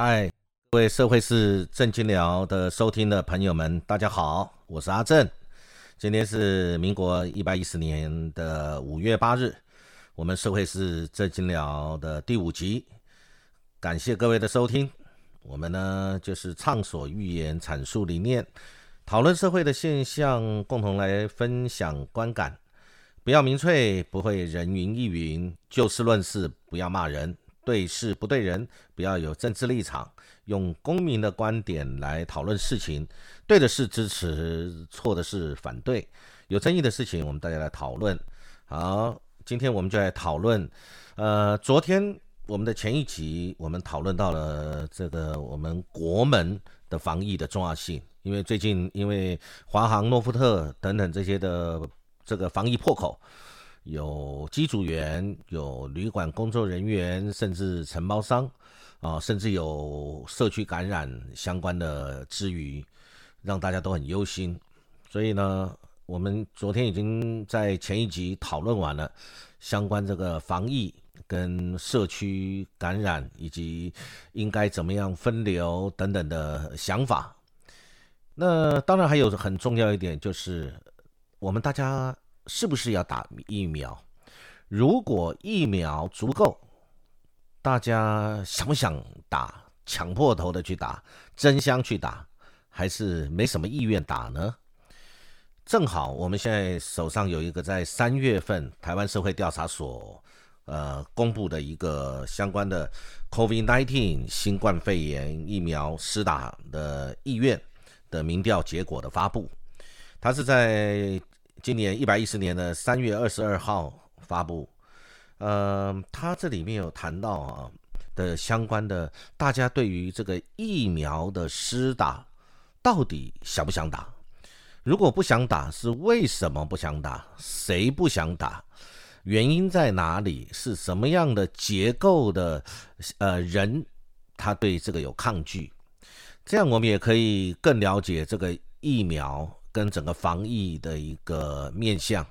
嗨，各位社会是正经聊的收听的朋友们，大家好，我是阿正。今天是民国一百一十年的五月八日，我们社会是正经聊的第五集，感谢各位的收听。我们呢就是畅所欲言，阐述理念，讨论社会的现象，共同来分享观感。不要民粹，不会人云亦云，就事论事，不要骂人。对事不对人，不要有政治立场，用公民的观点来讨论事情。对的是支持，错的是反对。有争议的事情，我们大家来讨论。好，今天我们就来讨论。呃，昨天我们的前一集，我们讨论到了这个我们国门的防疫的重要性。因为最近，因为华航、诺富特等等这些的这个防疫破口。有机组员，有旅馆工作人员，甚至承包商，啊，甚至有社区感染相关的之余，让大家都很忧心。所以呢，我们昨天已经在前一集讨论完了相关这个防疫跟社区感染以及应该怎么样分流等等的想法。那当然还有很重要一点就是我们大家。是不是要打疫苗？如果疫苗足够，大家想不想打？抢破头的去打，争相去打，还是没什么意愿打呢？正好我们现在手上有一个在三月份台湾社会调查所呃公布的一个相关的 COVID-19 新冠肺炎疫苗施打的意愿的民调结果的发布，它是在。今年一百一十年的三月二十二号发布，呃，它这里面有谈到啊的相关的，大家对于这个疫苗的施打，到底想不想打？如果不想打，是为什么不想打？谁不想打？原因在哪里？是什么样的结构的呃人，他对这个有抗拒？这样我们也可以更了解这个疫苗。跟整个防疫的一个面向，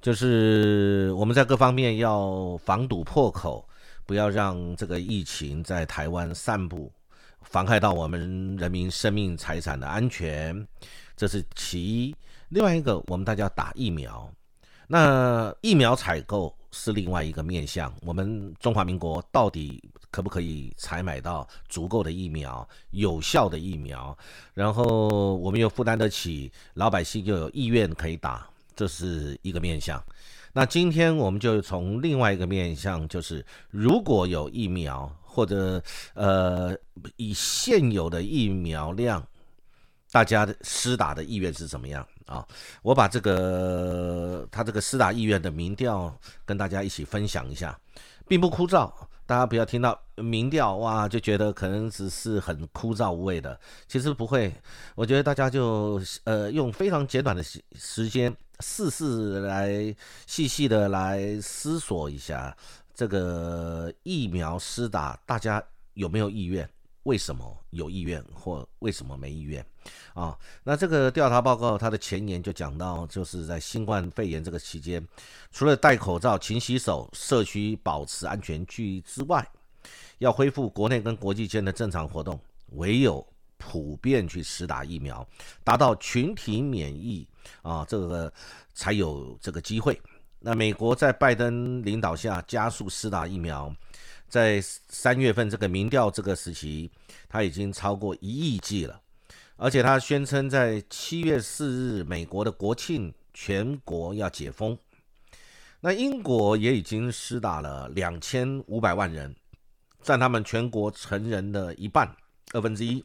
就是我们在各方面要防堵破口，不要让这个疫情在台湾散布，妨害到我们人民生命财产的安全，这是其一。另外一个，我们大家打疫苗，那疫苗采购是另外一个面向，我们中华民国到底。可不可以采买到足够的疫苗、有效的疫苗？然后我们又负担得起，老百姓又有意愿可以打，这是一个面向。那今天我们就从另外一个面向，就是如果有疫苗，或者呃以现有的疫苗量，大家的施打的意愿是怎么样啊？我把这个他这个施打意愿的民调跟大家一起分享一下，并不枯燥。大家不要听到民调哇，就觉得可能只是很枯燥无味的。其实不会，我觉得大家就呃用非常简短的时时间，试试来细细的来思索一下这个疫苗施打，大家有没有意愿？为什么有意愿或为什么没意愿？啊，那这个调查报告它的前言就讲到，就是在新冠肺炎这个期间，除了戴口罩、勤洗手、社区保持安全距离之外，要恢复国内跟国际间的正常活动，唯有普遍去施打疫苗，达到群体免疫啊，这个才有这个机会。那美国在拜登领导下加速施打疫苗。在三月份这个民调这个时期，他已经超过一亿剂了，而且他宣称在七月四日美国的国庆全国要解封。那英国也已经施打了两千五百万人，占他们全国成人的一半二分之一。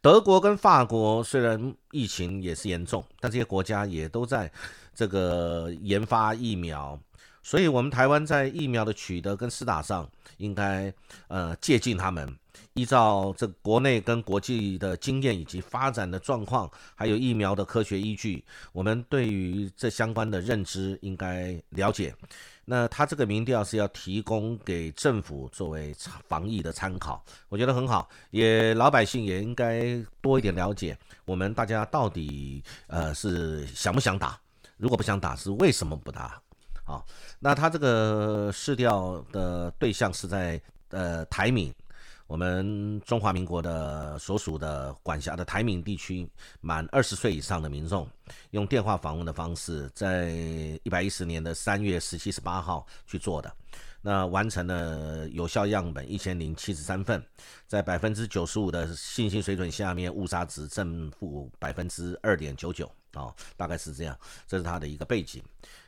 德国跟法国虽然疫情也是严重，但这些国家也都在这个研发疫苗。所以，我们台湾在疫苗的取得跟施打上，应该呃借鉴他们，依照这国内跟国际的经验以及发展的状况，还有疫苗的科学依据，我们对于这相关的认知应该了解。那他这个民调是要提供给政府作为防疫的参考，我觉得很好，也老百姓也应该多一点了解，我们大家到底呃是想不想打？如果不想打，是为什么不打？啊，那他这个试调的对象是在呃台闽，我们中华民国的所属的管辖的台闽地区满二十岁以上的民众，用电话访问的方式，在一百一十年的三月十七、十八号去做的，那完成了有效样本一千零七十三份，在百分之九十五的信心水准下面，误差值正负百分之二点九九。啊，大概是这样，这是它的一个背景。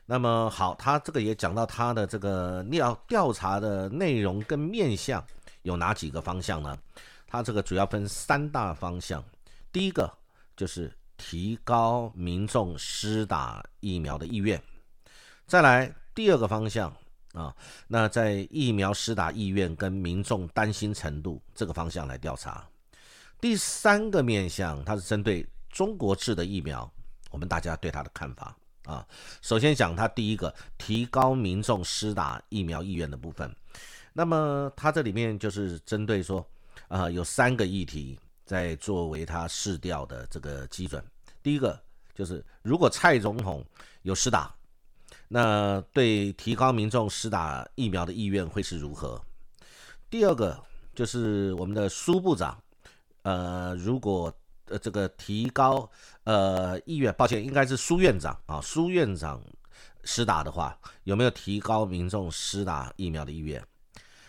那么好，他这个也讲到他的这个调调查的内容跟面向。有哪几个方向呢？它这个主要分三大方向。第一个就是提高民众施打疫苗的意愿。再来第二个方向啊，那在疫苗施打意愿跟民众担心程度这个方向来调查。第三个面向，它是针对中国制的疫苗，我们大家对他的看法啊。首先讲他第一个提高民众施打疫苗意愿的部分。那么它这里面就是针对说，啊，有三个议题在作为它试调的这个基准。第一个就是如果蔡总统有施打，那对提高民众施打疫苗的意愿会是如何？第二个就是我们的苏部长，呃，如果呃这个提高呃意愿，抱歉，应该是苏院长啊，苏院长施打的话，有没有提高民众施打疫苗的意愿？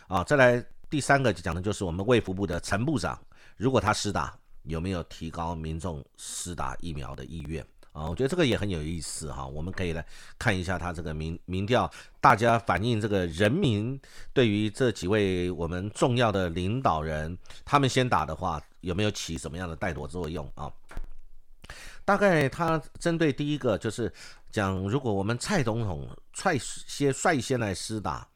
啊，再来第三个讲的就是我们卫福部的陈部长，如果他施打，有没有提高民众施打疫苗的意愿啊？我觉得这个也很有意思哈，我们可以来看一下他这个民民调，大家反映这个人民对于这几位我们重要的领导人，他们先打的话，有没有起什么样的带动作用啊？大概他针对第一个就是讲，如果我们蔡总统率先率先来施打。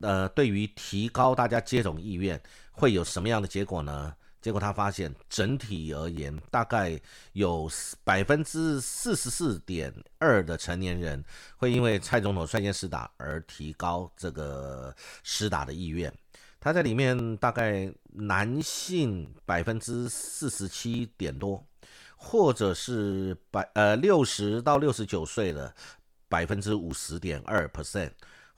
呃，对于提高大家接种意愿，会有什么样的结果呢？结果他发现，整体而言，大概有百分之四十四点二的成年人会因为蔡总统率先施打而提高这个施打的意愿。他在里面大概男性百分之四十七点多，或者是百呃六十到六十九岁的百分之五十点二 percent。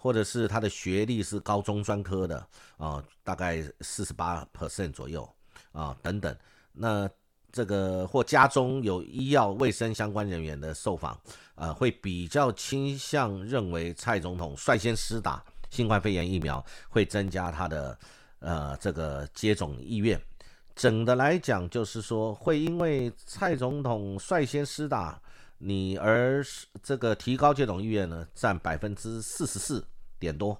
或者是他的学历是高中专科的啊，大概四十八 percent 左右啊，等等。那这个或家中有医药卫生相关人员的受访，呃，会比较倾向认为蔡总统率先施打新冠肺炎疫苗，会增加他的呃这个接种意愿。整的来讲，就是说会因为蔡总统率先施打。你而这个提高接种意愿呢，占百分之四十四点多，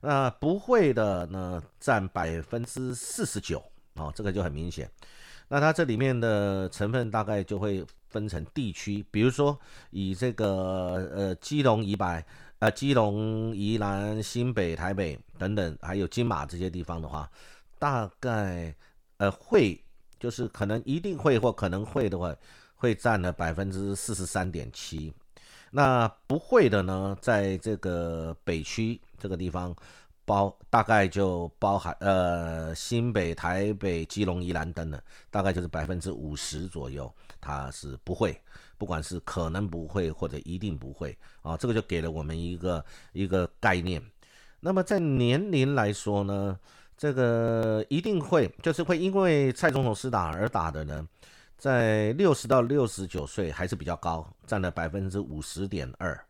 那不会的呢，占百分之四十九啊，这个就很明显。那它这里面的成分大概就会分成地区，比如说以这个呃基隆、宜白、啊基隆、宜兰、新北、台北等等，还有金马这些地方的话，大概呃会就是可能一定会或可能会的话。会占了百分之四十三点七，那不会的呢，在这个北区这个地方包大概就包含呃新北、台北、基隆、宜兰等等，大概就是百分之五十左右，它是不会，不管是可能不会或者一定不会啊，这个就给了我们一个一个概念。那么在年龄来说呢，这个一定会就是会因为蔡总统施打而打的呢。在六十到六十九岁还是比较高，占了百分之五十点二。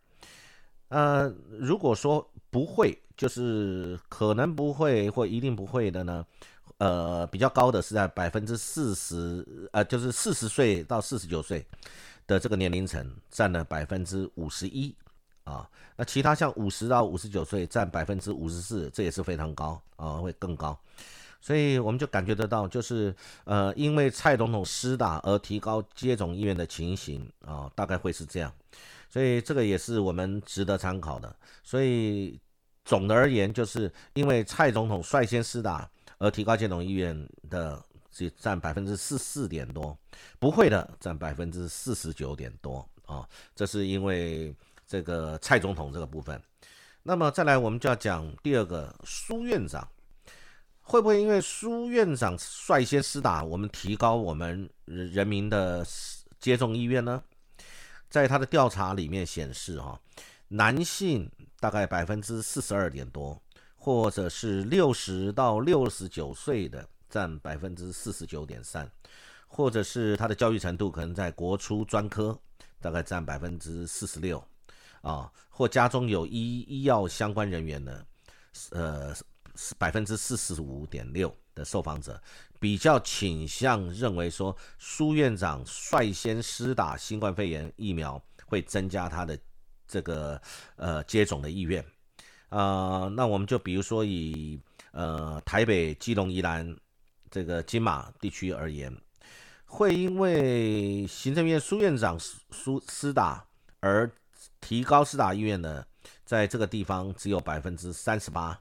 呃，如果说不会，就是可能不会或一定不会的呢，呃，比较高的是在百分之四十，呃，就是四十岁到四十九岁的这个年龄层占了百分之五十一啊。那其他像五十到五十九岁占百分之五十四，这也是非常高啊，会更高。所以我们就感觉得到，就是呃，因为蔡总统施打而提高接种意愿的情形啊，大概会是这样。所以这个也是我们值得参考的。所以总的而言，就是因为蔡总统率先施打而提高接种意愿的，只占百分之四四点多，不会的占百分之四十九点多啊。这是因为这个蔡总统这个部分。那么再来，我们就要讲第二个苏院长。会不会因为苏院长率先施打，我们提高我们人民的接种意愿呢？在他的调查里面显示，哈，男性大概百分之四十二点多，或者是六十到六十九岁的占百分之四十九点三，或者是他的教育程度可能在国初专科，大概占百分之四十六，啊，或家中有医医药相关人员呢，呃，百分之四十五点六的受访者比较倾向认为说，苏院长率先施打新冠肺炎疫苗会增加他的这个呃接种的意愿。啊，那我们就比如说以呃台北、基隆、宜兰这个金马地区而言，会因为行政院苏院长苏施打而提高施打意愿的，在这个地方只有百分之三十八，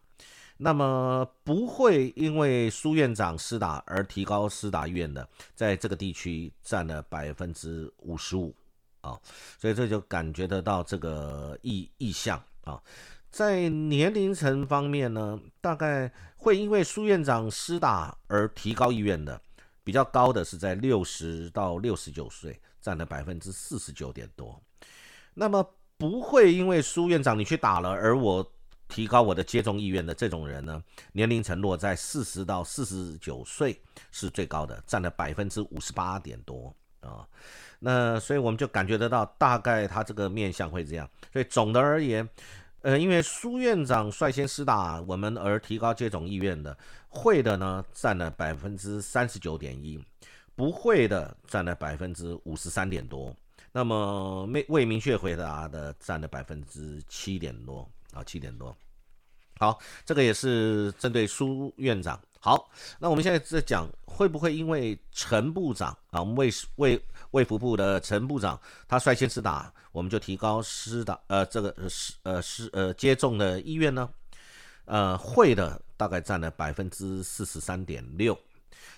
那么不会因为苏院长施打而提高施打意愿的，在这个地区占了百分之五十五啊，所以这就感觉得到这个意意向啊。在年龄层方面呢，大概会因为苏院长施打而提高意愿的，比较高的是在六十到六十九岁，占了百分之四十九点多。那么不会因为苏院长你去打了，而我提高我的接种意愿的这种人呢，年龄层落在四十到四十九岁是最高的，占了百分之五十八点多啊。那所以我们就感觉得到，大概他这个面相会这样。所以总的而言。呃，因为苏院长率先施打我们而提高接种意愿的，会的呢占了百分之三十九点一，不会的占了百分之五十三点多，那么未未明确回答的占了百分之七点多啊，七点多。好，这个也是针对苏院长。好，那我们现在在讲会不会因为陈部长啊，我们卫卫卫福部的陈部长他率先施打，我们就提高施打呃这个施呃施呃接种的意愿呢？呃，会的大概占了百分之四十三点六，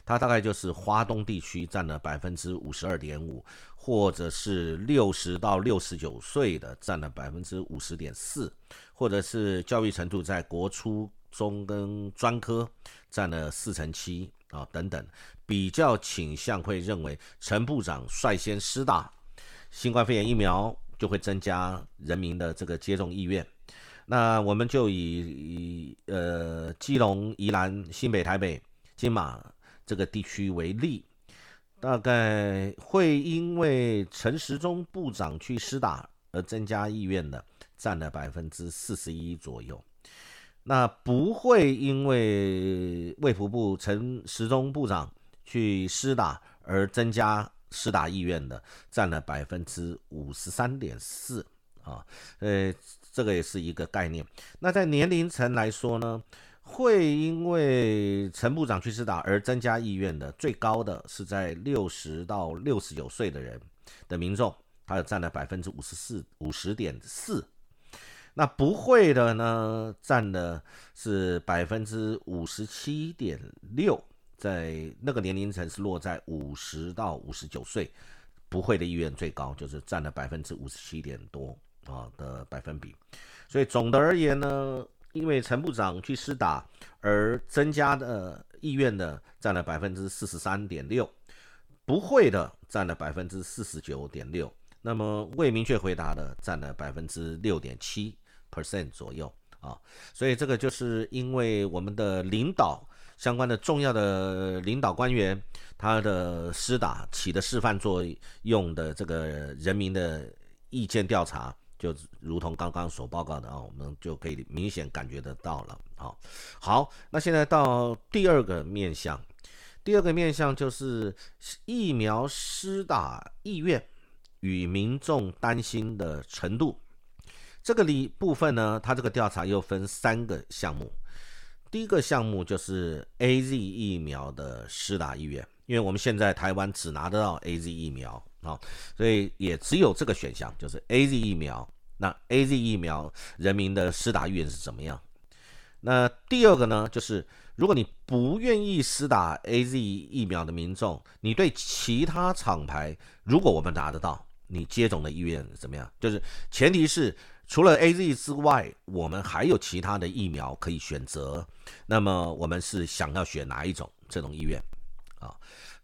它大概就是华东地区占了百分之五十二点五，或者是六十到六十九岁的占了百分之五十点四，或者是教育程度在国初。中跟专科占了四成七啊，等等，比较倾向会认为陈部长率先施打新冠肺炎疫苗，就会增加人民的这个接种意愿。那我们就以呃基隆、宜兰、新北、台北、金马这个地区为例，大概会因为陈时中部长去施打而增加意愿的，占了百分之四十一左右。那不会因为卫福部陈时中部长去施打而增加施打意愿的，占了百分之五十三点四啊，呃，这个也是一个概念。那在年龄层来说呢，会因为陈部长去施打而增加意愿的，最高的是在六十到六十九岁的人的民众，他占了百分之五十四五十点四。那不会的呢，占的是百分之五十七点六，在那个年龄层是落在五十到五十九岁，不会的意愿最高，就是占了百分之五十七点多啊的百分比。所以总的而言呢，因为陈部长去施打而增加的意愿的占了百分之四十三点六，不会的占了百分之四十九点六，那么未明确回答的占了百分之六点七。percent 左右啊，所以这个就是因为我们的领导相关的重要的领导官员，他的施打起的示范作用的这个人民的意见调查，就如同刚刚所报告的啊，我们就可以明显感觉得到了啊。好，那现在到第二个面向，第二个面向就是疫苗施打意愿与民众担心的程度。这个里部分呢，它这个调查又分三个项目。第一个项目就是 A Z 疫苗的施打意愿，因为我们现在台湾只拿得到 A Z 疫苗啊，所以也只有这个选项，就是 A Z 疫苗。那 A Z 疫苗人民的施打意愿是怎么样？那第二个呢，就是如果你不愿意施打 A Z 疫苗的民众，你对其他厂牌，如果我们拿得到，你接种的意愿怎么样？就是前提是。除了 A Z 之外，我们还有其他的疫苗可以选择。那么我们是想要选哪一种？这种意愿啊。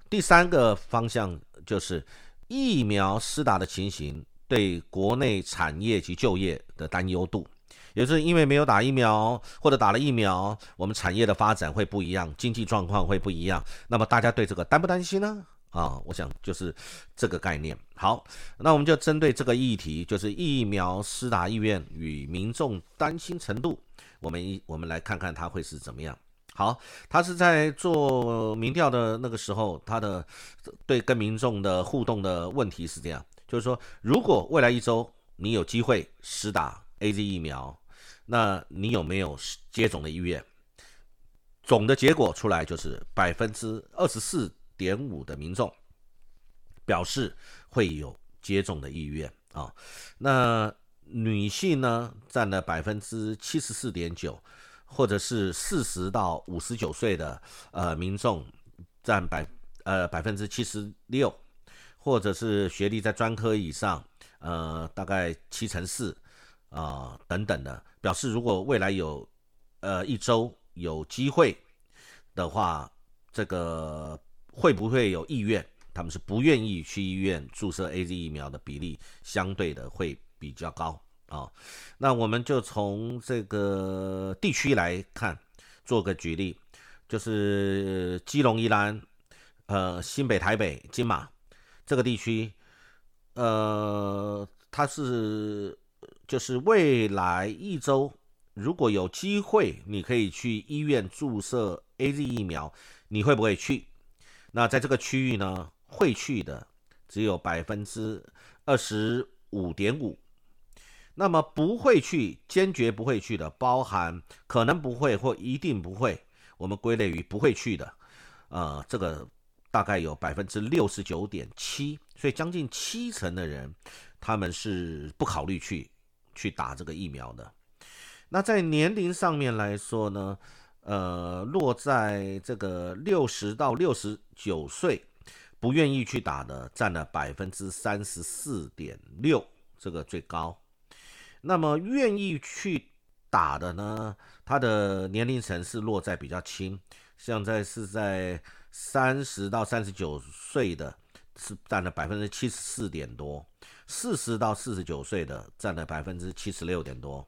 第三个方向就是疫苗施打的情形对国内产业及就业的担忧度。也是因为没有打疫苗，或者打了疫苗，我们产业的发展会不一样，经济状况会不一样。那么大家对这个担不担心呢？啊，我想就是这个概念。好，那我们就针对这个议题，就是疫苗施打意愿与民众担心程度，我们一我们来看看它会是怎么样。好，他是在做民调的那个时候，他的对跟民众的互动的问题是这样，就是说，如果未来一周你有机会施打 A Z 疫苗，那你有没有接种的意愿？总的结果出来就是百分之二十四点五的民众表示会有接种的意愿啊，那女性呢占了百分之七十四点九。或者是四十到五十九岁的呃民众占百呃百分之七十六，或者是学历在专科以上，呃大概七成四啊等等的，表示如果未来有呃一周有机会的话，这个会不会有意愿？他们是不愿意去医院注射 A Z 疫苗的比例相对的会比较高。啊，那我们就从这个地区来看，做个举例，就是基隆、宜兰、呃新北、台北、金马这个地区，呃，它是就是未来一周如果有机会，你可以去医院注射 A Z 疫苗，你会不会去？那在这个区域呢，会去的只有百分之二十五点五。那么不会去，坚决不会去的，包含可能不会或一定不会，我们归类于不会去的，呃，这个大概有百分之六十九点七，所以将近七成的人，他们是不考虑去去打这个疫苗的。那在年龄上面来说呢，呃，落在这个六十到六十九岁，不愿意去打的占了百分之三十四点六，这个最高。那么愿意去打的呢？他的年龄层是落在比较轻，像在是在三十到三十九岁的，是占了百分之七十四点多；四十到四十九岁的占了百分之七十六点多；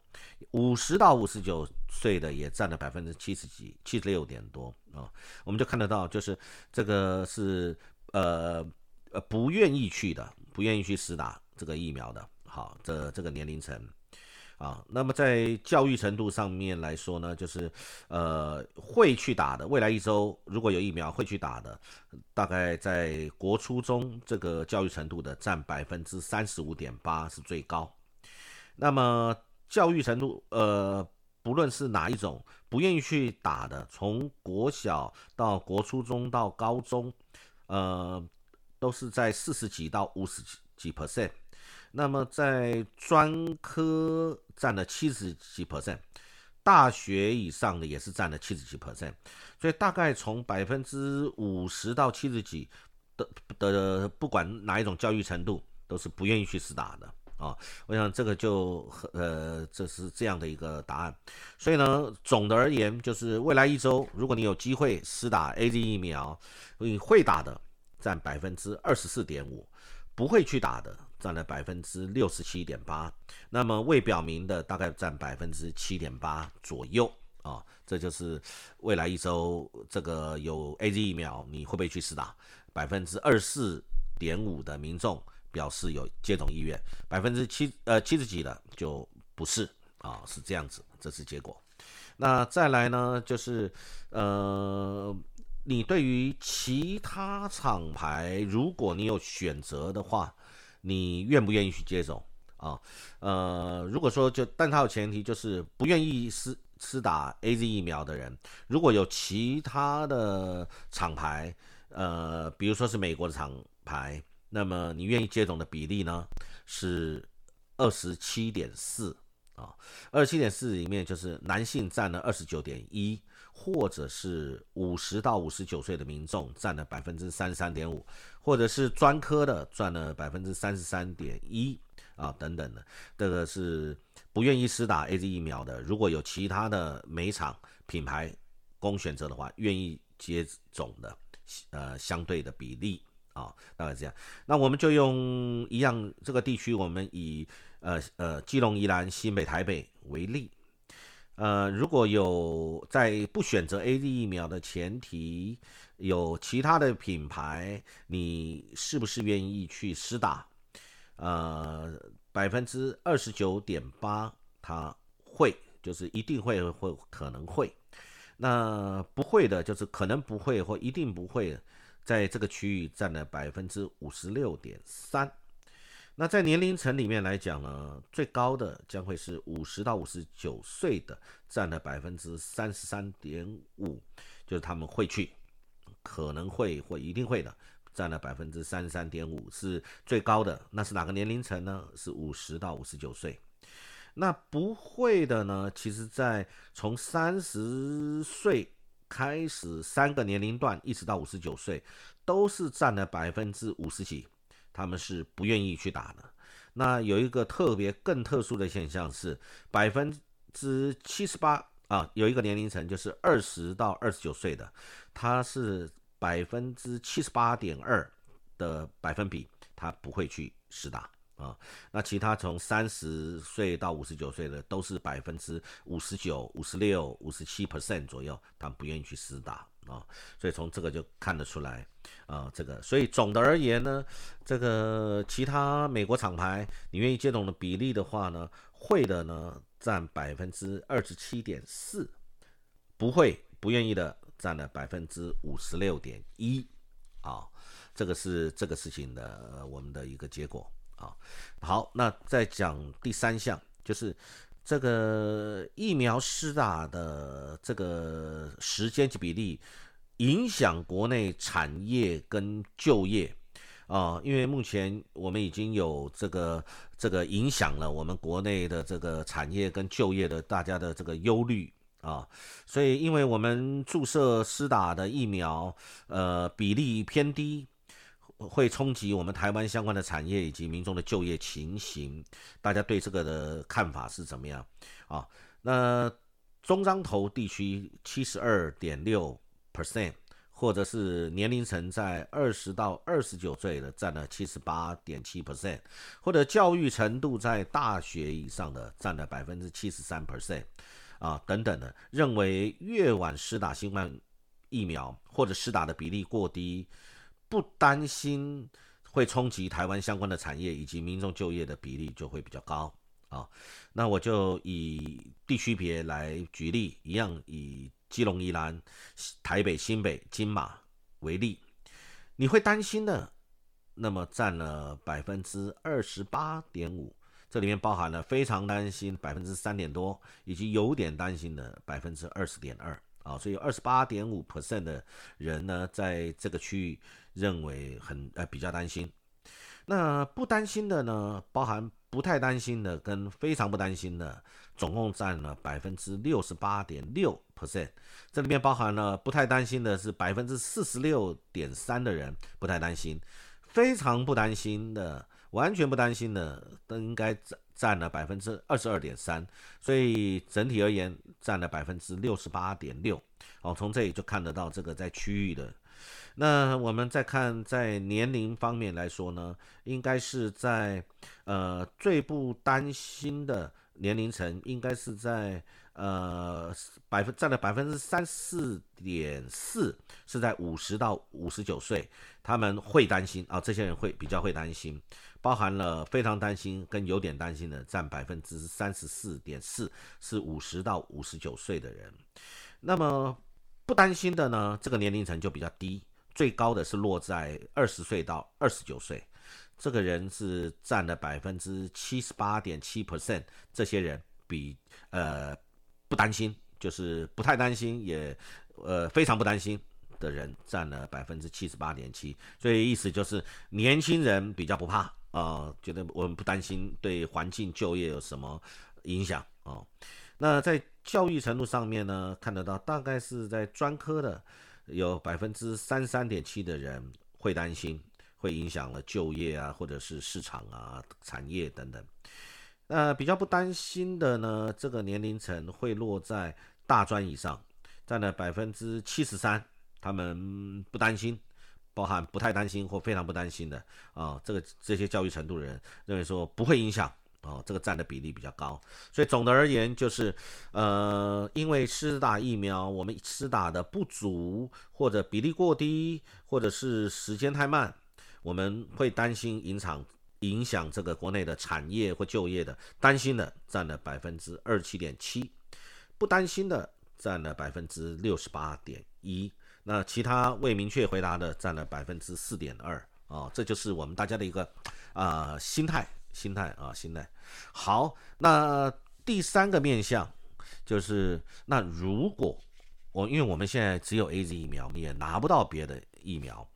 五十到五十九岁的也占了百分之七十几、七十六点多啊。我们就看得到，就是这个是呃呃不愿意去的，不愿意去施打这个疫苗的。好，这这个年龄层。啊，那么在教育程度上面来说呢，就是呃会去打的，未来一周如果有疫苗会去打的，大概在国初中这个教育程度的占百分之三十五点八是最高。那么教育程度呃不论是哪一种不愿意去打的，从国小到国初中到高中，呃都是在四十几到五十几几 percent。那么在专科占了七十几 percent，大学以上的也是占了七十几 percent，所以大概从百分之五十到七十几的的，不管哪一种教育程度，都是不愿意去试打的啊。我想这个就呃，这是这样的一个答案。所以呢，总的而言，就是未来一周，如果你有机会施打 A Z 疫苗，你会打的占百分之二十四点五，不会去打的。占了百分之六十七点八，那么未表明的大概占百分之七点八左右啊，这就是未来一周这个有 A Z 疫苗你会不会去试打？百分之二四点五的民众表示有接种意愿，百分之七呃七十几的就不是啊，是这样子，这是结果。那再来呢，就是呃，你对于其他厂牌，如果你有选择的话。你愿不愿意去接种啊？呃，如果说就，但它有前提，就是不愿意施施打 A Z 疫苗的人，如果有其他的厂牌，呃，比如说是美国的厂牌，那么你愿意接种的比例呢是二十七点四啊，二十七点四里面就是男性占了二十九点一。或者是五十到五十九岁的民众占了百分之三十三点五，或者是专科的占了百分之三十三点一啊等等的，这个是不愿意施打 A Z 疫苗的。如果有其他的每厂品牌供选择的话，愿意接种的，呃，相对的比例啊，大概这样。那我们就用一样这个地区，我们以呃呃基隆、宜兰、新北、台北为例。呃，如果有在不选择 A D 疫苗的前提，有其他的品牌，你是不是愿意去施打？呃，百分之二十九点八，他会，就是一定会会可能会。那不会的，就是可能不会或一定不会，在这个区域占了百分之五十六点三。那在年龄层里面来讲呢，最高的将会是五十到五十九岁的，占了百分之三十三点五，就是他们会去，可能会或一定会的，占了百分之三十三点五，是最高的。那是哪个年龄层呢？是五十到五十九岁。那不会的呢？其实，在从三十岁开始三个年龄段，一直到五十九岁，都是占了百分之五十几。他们是不愿意去打的。那有一个特别更特殊的现象是，百分之七十八啊，有一个年龄层就是二十到二十九岁的，他是百分之七十八点二的百分比，他不会去试打啊。那其他从三十岁到五十九岁的都是百分之五十九、五十六、五十七 percent 左右，他们不愿意去试打。啊，所以从这个就看得出来，啊，这个，所以总的而言呢，这个其他美国厂牌你愿意接种的比例的话呢，会的呢占百分之二十七点四，不会不愿意的占了百分之五十六点一，啊，这个是这个事情的我们的一个结果啊。好，那再讲第三项，就是。这个疫苗施打的这个时间及比例，影响国内产业跟就业啊，因为目前我们已经有这个这个影响了我们国内的这个产业跟就业的大家的这个忧虑啊，所以因为我们注射施打的疫苗，呃，比例偏低。会冲击我们台湾相关的产业以及民众的就业情形，大家对这个的看法是怎么样啊？那中彰投地区七十二点六 percent，或者是年龄层在二十到二十九岁的占了七十八点七 percent，或者教育程度在大学以上的占了百分之七十三 percent，啊等等的，认为越晚施打新冠疫苗或者施打的比例过低。不担心会冲击台湾相关的产业以及民众就业的比例就会比较高啊。那我就以地区别来举例，一样以基隆、宜兰、台北、新北、金马为例，你会担心的，那么占了百分之二十八点五，这里面包含了非常担心百分之三点多，以及有点担心的百分之二十点二啊。所以二十八点五 percent 的人呢，在这个区域。认为很呃比较担心，那不担心的呢，包含不太担心的跟非常不担心的，总共占了百分之六十八点六 percent。这里面包含了不太担心的是百分之四十六点三的人不太担心，非常不担心的，完全不担心的都应该占占了百分之二十二点三。所以整体而言占了百分之六十八点六。哦，从这里就看得到这个在区域的。那我们再看，在年龄方面来说呢，应该是在呃最不担心的年龄层，应该是在呃百分占了百分之三四点四，是在五十到五十九岁，他们会担心啊，这些人会比较会担心，包含了非常担心跟有点担心的占百分之三十四点四，是五十到五十九岁的人，那么不担心的呢，这个年龄层就比较低。最高的是落在二十岁到二十九岁，这个人是占了百分之七十八点七 percent。这些人比呃不担心，就是不太担心，也呃非常不担心的人占了百分之七十八点七。所以意思就是年轻人比较不怕啊，觉得我们不担心对环境就业有什么影响啊。那在教育程度上面呢，看得到大概是在专科的。有百分之三三点七的人会担心，会影响了就业啊，或者是市场啊、产业等等。那比较不担心的呢，这个年龄层会落在大专以上，占了百分之七十三，他们不担心，包含不太担心或非常不担心的啊。这个这些教育程度的人认为说不会影响哦，这个占的比例比较高。所以总的而言，就是呃，因为施打疫苗，我们施打的不足，或者比例过低，或者是时间太慢，我们会担心影响影响这个国内的产业或就业的，担心的占了百分之二十七点七，不担心的占了百分之六十八点一。那其他未明确回答的占了百分之四点二啊，这就是我们大家的一个啊心态，心态啊心态。好，那第三个面向就是那如果我因为我们现在只有 A Z 疫苗，也拿不到别的疫苗，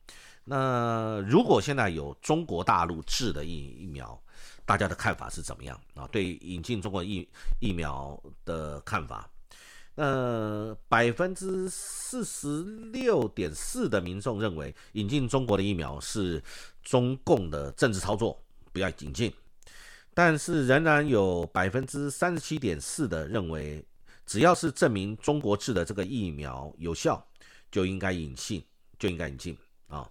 那如果现在有中国大陆制的疫疫苗，大家的看法是怎么样啊？对引进中国疫疫苗的看法？呃，百分之四十六点四的民众认为引进中国的疫苗是中共的政治操作，不要引进。但是仍然有百分之三十七点四的认为，只要是证明中国制的这个疫苗有效，就应该引进，就应该引进啊。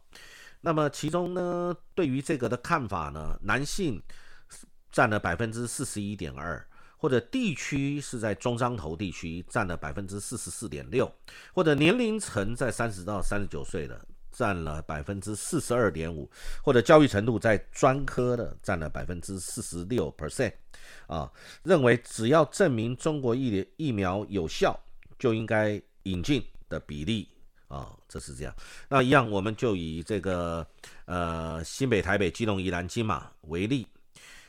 那么其中呢，对于这个的看法呢，男性占了百分之四十一点二。或者地区是在中彰投地区占了百分之四十四点六，或者年龄层在三十到三十九岁的占了百分之四十二点五，或者教育程度在专科的占了百分之四十六 percent，啊，认为只要证明中国疫疫苗有效，就应该引进的比例啊，这是这样。那一样，我们就以这个呃新北、台北、基隆、宜兰、金马为例。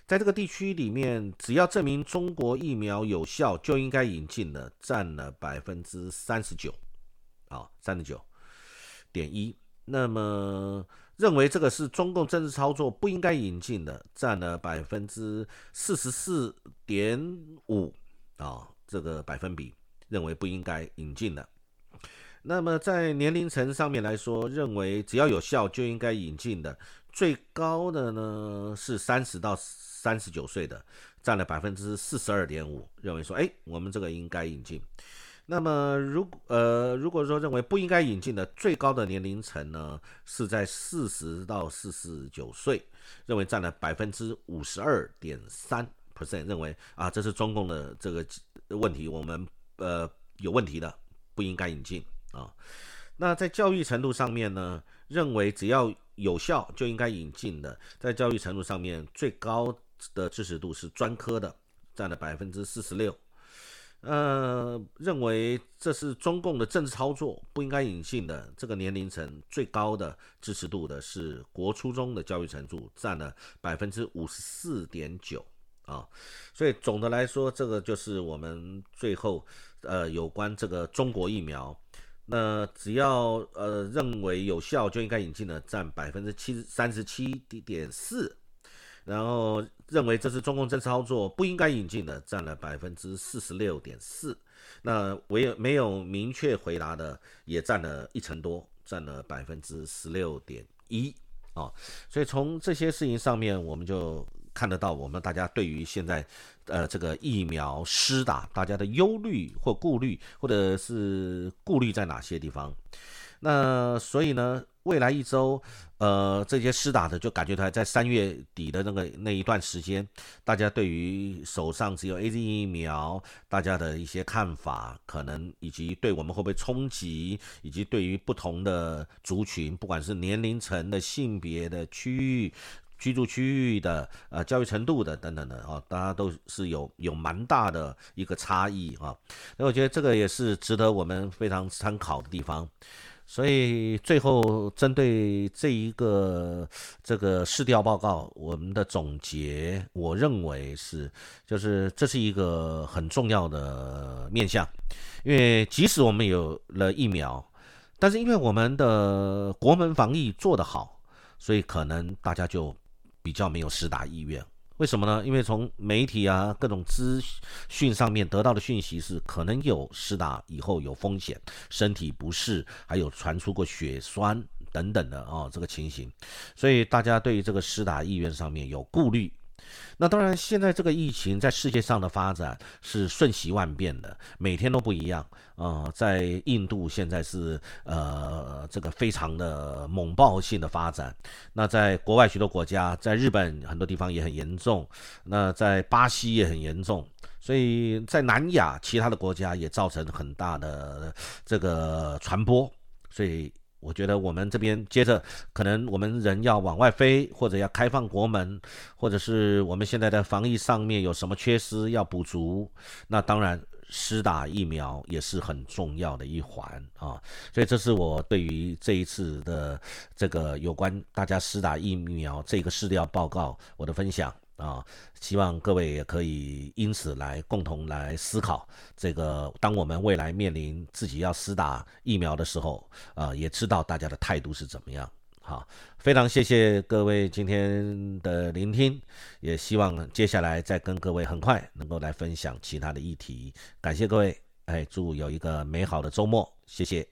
在这个地区里面，只要证明中国疫苗有效，就应该引进的，占了百分之三十九，啊，三十九点一。那么认为这个是中共政治操作，不应该引进的，占了百分之四十四点五，啊，这个百分比认为不应该引进的。那么在年龄层上面来说，认为只要有效就应该引进的，最高的呢是三十到。三十九岁的占了百分之四十二点五，认为说，哎，我们这个应该引进。那么，如呃，如果说认为不应该引进的最高的年龄层呢，是在四十到四十九岁，认为占了百分之五十二点三 percent，认为啊，这是中共的这个问题，我们呃有问题的，不应该引进啊。那在教育程度上面呢，认为只要有效就应该引进的，在教育程度上面最高。的支持度是专科的，占了百分之四十六。呃，认为这是中共的政治操作，不应该引进的。这个年龄层最高的支持度的是国初中的教育程度，占了百分之五十四点九啊。所以总的来说，这个就是我们最后呃有关这个中国疫苗，那只要呃认为有效就应该引进的，占百分之七三十七点四。然后认为这是中共政治操作，不应该引进的，占了百分之四十六点四。那唯有没有明确回答的，也占了一成多，占了百分之十六点一。啊，所以从这些事情上面，我们就看得到，我们大家对于现在，呃，这个疫苗施打，大家的忧虑或顾虑，或者是顾虑在哪些地方？那所以呢？未来一周，呃，这些施打的就感觉他在三月底的那个那一段时间，大家对于手上只有 A Z 疫苗，大家的一些看法，可能以及对我们会不会冲击，以及对于不同的族群，不管是年龄层的、性别的、区域居住区域的、呃教育程度的等等的啊，大家都是有有蛮大的一个差异啊。那我觉得这个也是值得我们非常参考的地方。所以最后针对这一个这个市调报告，我们的总结，我认为是，就是这是一个很重要的面向，因为即使我们有了疫苗，但是因为我们的国门防疫做得好，所以可能大家就比较没有施打意愿。为什么呢？因为从媒体啊各种资讯上面得到的讯息是，可能有施打以后有风险，身体不适，还有传出过血栓等等的哦这个情形，所以大家对于这个施打意愿上面有顾虑。那当然，现在这个疫情在世界上的发展是瞬息万变的，每天都不一样啊。在印度现在是呃这个非常的猛爆性的发展，那在国外许多国家，在日本很多地方也很严重，那在巴西也很严重，所以在南亚其他的国家也造成很大的这个传播，所以。我觉得我们这边接着可能我们人要往外飞，或者要开放国门，或者是我们现在的防疫上面有什么缺失要补足，那当然施打疫苗也是很重要的一环啊。所以这是我对于这一次的这个有关大家施打疫苗这个试料报告我的分享。啊，希望各位也可以因此来共同来思考这个，当我们未来面临自己要施打疫苗的时候，啊，也知道大家的态度是怎么样。好，非常谢谢各位今天的聆听，也希望接下来再跟各位很快能够来分享其他的议题。感谢各位，哎，祝有一个美好的周末，谢谢。